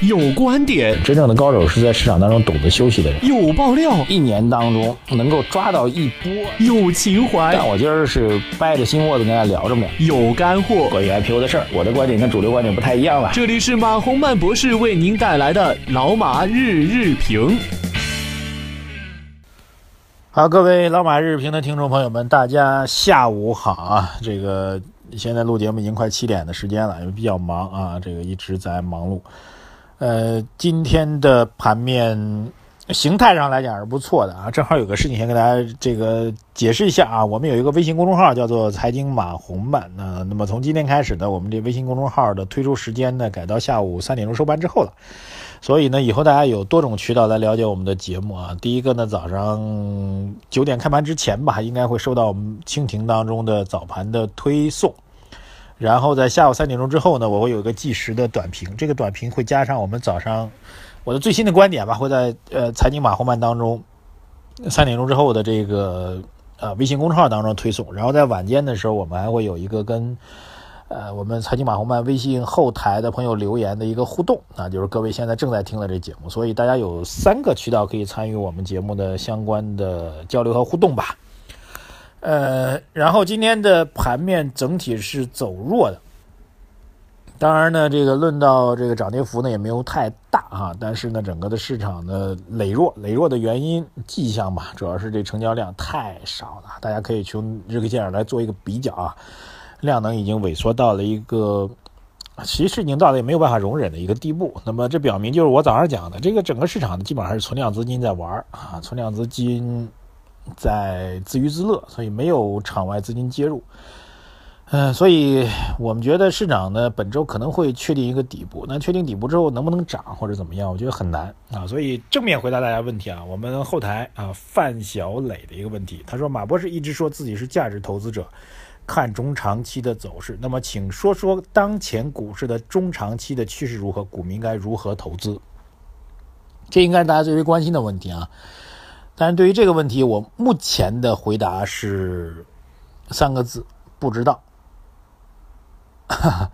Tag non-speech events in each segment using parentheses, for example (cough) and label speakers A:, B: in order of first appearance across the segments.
A: 有观点，
B: 真正的高手是在市场当中懂得休息的人。
A: 有爆料，
B: 一年当中能够抓到一波。
A: 有情怀，
B: 但我今儿是掰着心窝子跟大家聊这么
A: 两。有干货，
B: 关于 IPO 的事儿，我的观点跟主流观点不太一样了。
A: 这里是马洪曼博士为您带来的老马日日评。
B: 好，各位老马日评的听众朋友们，大家下午好啊！这个现在录节目已经快七点的时间了，因为比较忙啊，这个一直在忙碌。呃，今天的盘面形态上来讲是不错的啊。正好有个事情先跟大家这个解释一下啊。我们有一个微信公众号叫做“财经马红漫”，那那么从今天开始呢，我们这微信公众号的推出时间呢改到下午三点钟收盘之后了。所以呢，以后大家有多种渠道来了解我们的节目啊。第一个呢，早上九点开盘之前吧，应该会收到我们蜻蜓当中的早盘的推送。然后在下午三点钟之后呢，我会有一个计时的短评，这个短评会加上我们早上我的最新的观点吧，会在呃财经马后曼当中三点钟之后的这个呃微信公众号当中推送。然后在晚间的时候，我们还会有一个跟呃我们财经马后曼微信后台的朋友留言的一个互动啊，就是各位现在正在听的这节目，所以大家有三个渠道可以参与我们节目的相关的交流和互动吧。呃，然后今天的盘面整体是走弱的，当然呢，这个论到这个涨跌幅呢也没有太大啊，但是呢，整个的市场的羸弱，羸弱的原因迹象吧，主要是这成交量太少了，大家可以从日 K 线上来做一个比较啊，量能已经萎缩到了一个其实已经到了也没有办法容忍的一个地步，那么这表明就是我早上讲的，这个整个市场呢基本上是存量资金在玩啊，存量资金。在自娱自乐，所以没有场外资金介入。嗯，所以我们觉得市场呢本周可能会确定一个底部。那确定底部之后能不能涨或者怎么样，我觉得很难啊。所以正面回答大家问题啊，我们后台啊范小磊的一个问题，他说马博士一直说自己是价值投资者，看中长期的走势。那么请说说当前股市的中长期的趋势如何，股民该如何投资？这应该是大家最为关心的问题啊。但是对于这个问题，我目前的回答是三个字：不知道。(laughs)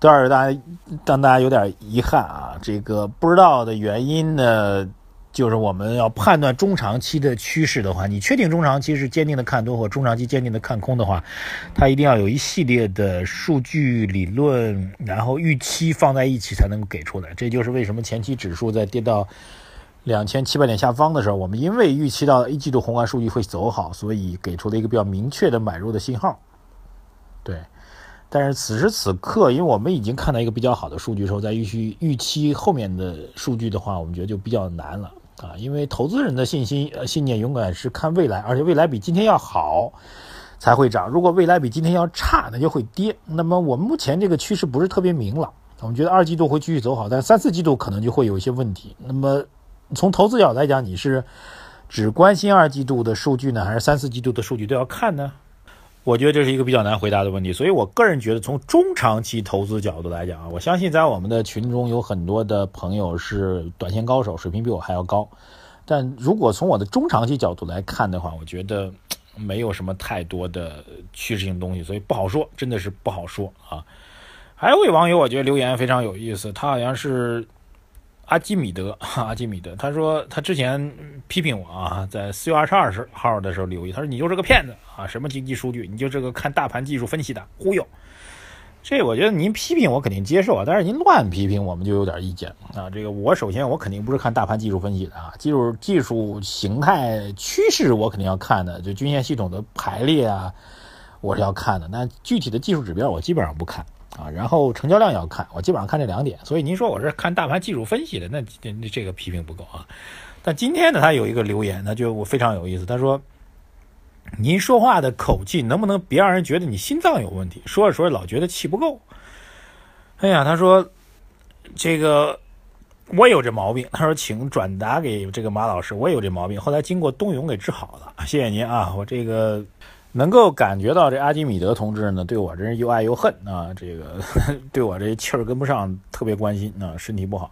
B: 多少大家让大家有点遗憾啊！这个不知道的原因呢，就是我们要判断中长期的趋势的话，你确定中长期是坚定的看多或中长期坚定的看空的话，它一定要有一系列的数据理论，然后预期放在一起才能给出来。这就是为什么前期指数在跌到。两千七百点下方的时候，我们因为预期到一季度宏观数据会走好，所以给出了一个比较明确的买入的信号。对，但是此时此刻，因为我们已经看到一个比较好的数据的时候，在预期预期后面的数据的话，我们觉得就比较难了啊。因为投资人的信心信念永远是看未来，而且未来比今天要好才会涨。如果未来比今天要差，那就会跌。那么我们目前这个趋势不是特别明朗，我们觉得二季度会继续走好，但三四季度可能就会有一些问题。那么。从投资角度来讲，你是只关心二季度的数据呢，还是三四季度的数据都要看呢？我觉得这是一个比较难回答的问题。所以我个人觉得，从中长期投资角度来讲啊，我相信在我们的群中有很多的朋友是短线高手，水平比我还要高。但如果从我的中长期角度来看的话，我觉得没有什么太多的趋势性东西，所以不好说，真的是不好说啊。还有位网友，我觉得留言非常有意思，他好像是。阿基米德，(laughs) 阿基米德，他说他之前批评我啊，在四月二十二号的时候留意，他说你就是个骗子啊，什么经济数据，你就这个看大盘技术分析的，忽悠。这我觉得您批评我肯定接受啊，但是您乱批评我们就有点意见啊。这个我首先我肯定不是看大盘技术分析的啊，技术技术形态趋势我肯定要看的，就均线系统的排列啊，我是要看的。那具体的技术指标我基本上不看。啊，然后成交量要看，我基本上看这两点。所以您说我是看大盘技术分析的，那这这个批评不够啊。但今天呢，他有一个留言，那就我非常有意思。他说：“您说话的口气能不能别让人觉得你心脏有问题？说着说着老觉得气不够。”哎呀，他说：“这个我有这毛病。”他说：“请转达给这个马老师，我也有这毛病，后来经过冬泳给治好了。谢谢您啊，我这个。”能够感觉到这阿基米德同志呢，对我真是又爱又恨啊！这个 (laughs) 对我这气儿跟不上，特别关心啊，身体不好。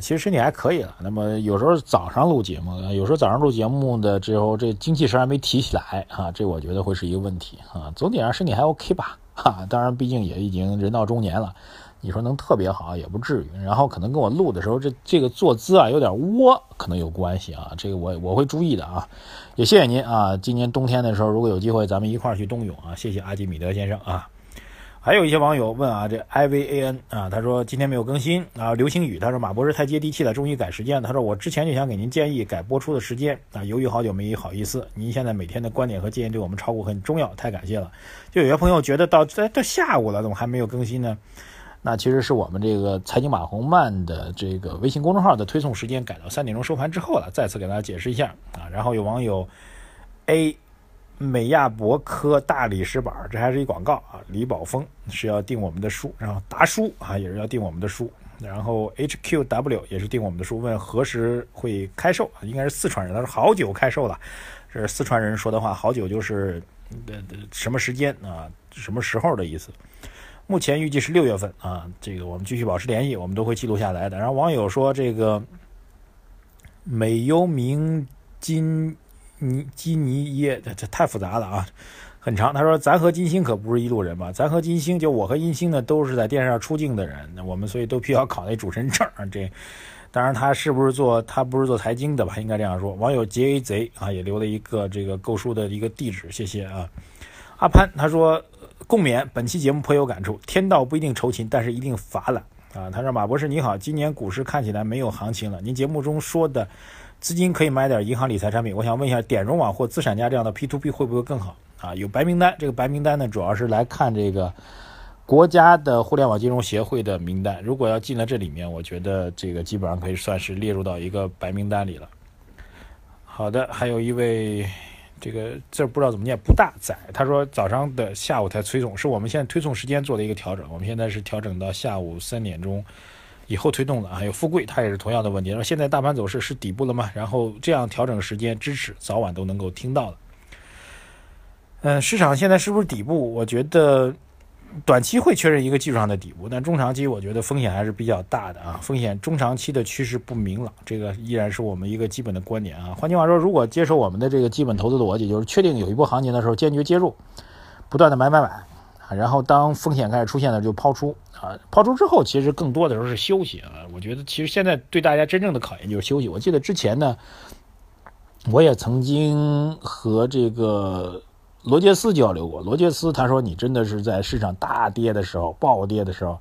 B: 其实身体还可以了。那么有时候早上录节目，有时候早上录节目的之后，这精气神还没提起来啊，这我觉得会是一个问题啊。总体上身体还 OK 吧？哈，当然，毕竟也已经人到中年了。你说能特别好也不至于。然后可能跟我录的时候这这个坐姿啊有点窝，可能有关系啊。这个我我会注意的啊。也谢谢您啊，今年冬天的时候如果有机会咱们一块儿去冬泳啊。谢谢阿基米德先生啊。还有一些网友问啊，这 I V A N 啊，他说今天没有更新啊。流星雨他说马博士太接地气了，终于改时间了。他说我之前就想给您建议改播出的时间啊，犹豫好久没好意思。您现在每天的观点和建议对我们炒股很重要，太感谢了。就有些朋友觉得到这到下午了，怎么还没有更新呢？那其实是我们这个财经马红曼的这个微信公众号的推送时间改到三点钟收盘之后了。再次给大家解释一下啊。然后有网友 A。美亚博科大理石板，这还是一广告啊！李宝峰是要订我们的书，然后达叔啊也是要订我们的书，然后 HQW 也是订我们的书，问何时会开售？应该是四川人，他说好久开售了，这是四川人说的话，好久就是呃什么时间啊，什么时候的意思？目前预计是六月份啊，这个我们继续保持联系，我们都会记录下来的。然后网友说这个美优明金。尼基尼耶，这这太复杂了啊，很长。他说：“咱和金星可不是一路人吧？咱和金星，就我和金星呢，都是在电视上出镜的人。那我们所以都必须要考那主持人证。这，当然他是不是做他不是做财经的吧？应该这样说。”网友杰 A 贼啊，也留了一个这个购书的一个地址，谢谢啊。阿潘他说：“共勉，本期节目颇有感触。天道不一定酬勤，但是一定罚懒啊。”他说：“马博士你好，今年股市看起来没有行情了。您节目中说的。”资金可以买点银行理财产品，我想问一下，点融网或资产家这样的 P to P 会不会更好啊？有白名单，这个白名单呢，主要是来看这个国家的互联网金融协会的名单。如果要进了这里面，我觉得这个基本上可以算是列入到一个白名单里了。好的，还有一位这个字不知道怎么念，不大载，他说早上的下午才推送，是我们现在推送时间做的一个调整，我们现在是调整到下午三点钟。以后推动的还有富贵，他也是同样的问题。说现在大盘走势是底部了吗？然后这样调整时间支持，早晚都能够听到的。嗯，市场现在是不是底部？我觉得短期会确认一个技术上的底部，但中长期我觉得风险还是比较大的啊。风险中长期的趋势不明朗，这个依然是我们一个基本的观点啊。换句话说，如果接受我们的这个基本投资的逻辑，就是确定有一波行情的时候，坚决介入，不断的买买买。啊，然后当风险开始出现了，就抛出啊，抛出之后，其实更多的时候是休息啊。我觉得其实现在对大家真正的考验就是休息。我记得之前呢，我也曾经和这个罗杰斯交流过。罗杰斯他说：“你真的是在市场大跌的时候、暴跌的时候，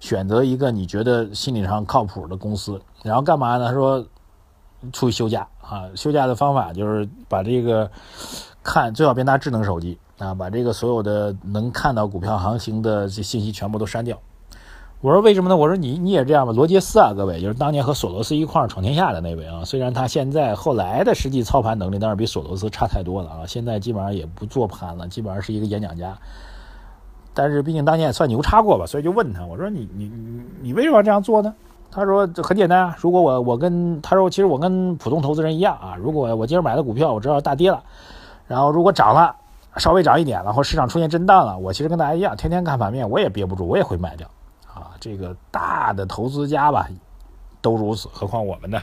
B: 选择一个你觉得心理上靠谱的公司，然后干嘛呢？他说出去休假啊，休假的方法就是把这个看最好别拿智能手机。”啊，把这个所有的能看到股票行情的这信息全部都删掉。我说为什么呢？我说你你也这样吧。罗杰斯啊，各位就是当年和索罗斯一块闯天下的那位啊。虽然他现在后来的实际操盘能力当然比索罗斯差太多了啊。现在基本上也不做盘了，基本上是一个演讲家。但是毕竟当年也算牛叉过吧，所以就问他，我说你你你你为什么要这样做呢？他说很简单啊，如果我我跟他说其实我跟普通投资人一样啊，如果我今儿买的股票我知道大跌了，然后如果涨了。稍微涨一点了，或市场出现震荡了，我其实跟大家一样，天天看盘面，我也憋不住，我也会卖掉。啊，这个大的投资家吧，都如此，何况我们呢？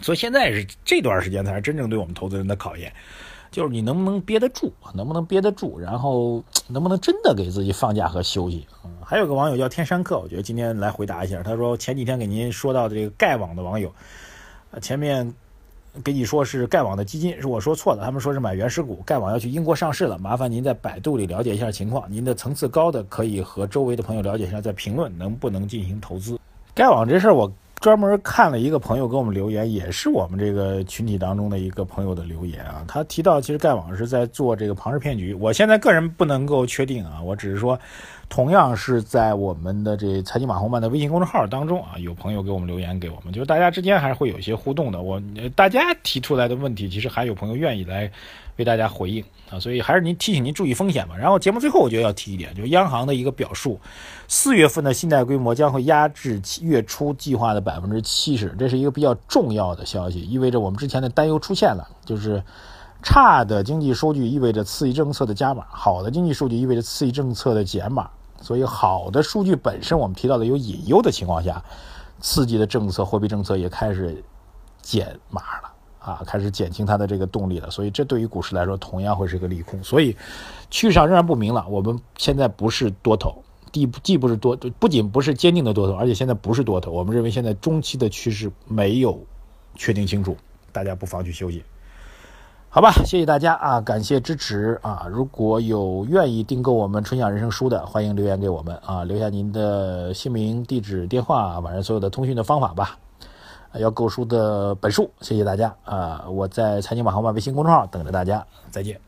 B: 所以现在是这段时间才是真正对我们投资人的考验，就是你能不能憋得住，能不能憋得住，然后能不能真的给自己放假和休息。嗯，还有个网友叫天山客，我觉得今天来回答一下，他说前几天给您说到的这个盖网的网友，前面。给你说是盖网的基金是我说错了，他们说是买原始股，盖网要去英国上市了，麻烦您在百度里了解一下情况。您的层次高的可以和周围的朋友了解一下，再评论能不能进行投资。盖网这事儿我专门看了一个朋友给我们留言，也是我们这个群体当中的一个朋友的留言啊，他提到其实盖网是在做这个庞氏骗局，我现在个人不能够确定啊，我只是说。同样是在我们的这财经马红漫的微信公众号当中啊，有朋友给我们留言给我们，就是大家之间还是会有一些互动的。我大家提出来的问题，其实还有朋友愿意来为大家回应啊，所以还是您提醒您注意风险吧。然后节目最后我觉得要提一点，就是央行的一个表述，四月份的信贷规模将会压制月初计划的百分之七十，这是一个比较重要的消息，意味着我们之前的担忧出现了，就是差的经济数据意味着刺激政策的加码，好的经济数据意味着刺激政策的减码。所以，好的数据本身，我们提到的有隐忧的情况下，刺激的政策、货币政策也开始减码了啊，开始减轻它的这个动力了。所以，这对于股市来说，同样会是一个利空。所以，趋势上仍然不明朗。我们现在不是多头，既既不是多，不仅不是坚定的多头，而且现在不是多头。我们认为现在中期的趋势没有确定清楚，大家不妨去休息。好吧，谢谢大家啊，感谢支持啊！如果有愿意订购我们春晓人生书的，欢迎留言给我们啊，留下您的姓名、地址、电话，晚上所有的通讯的方法吧。要购书的本数，谢谢大家啊！我在财经马航万微信公众号等着大家，再见。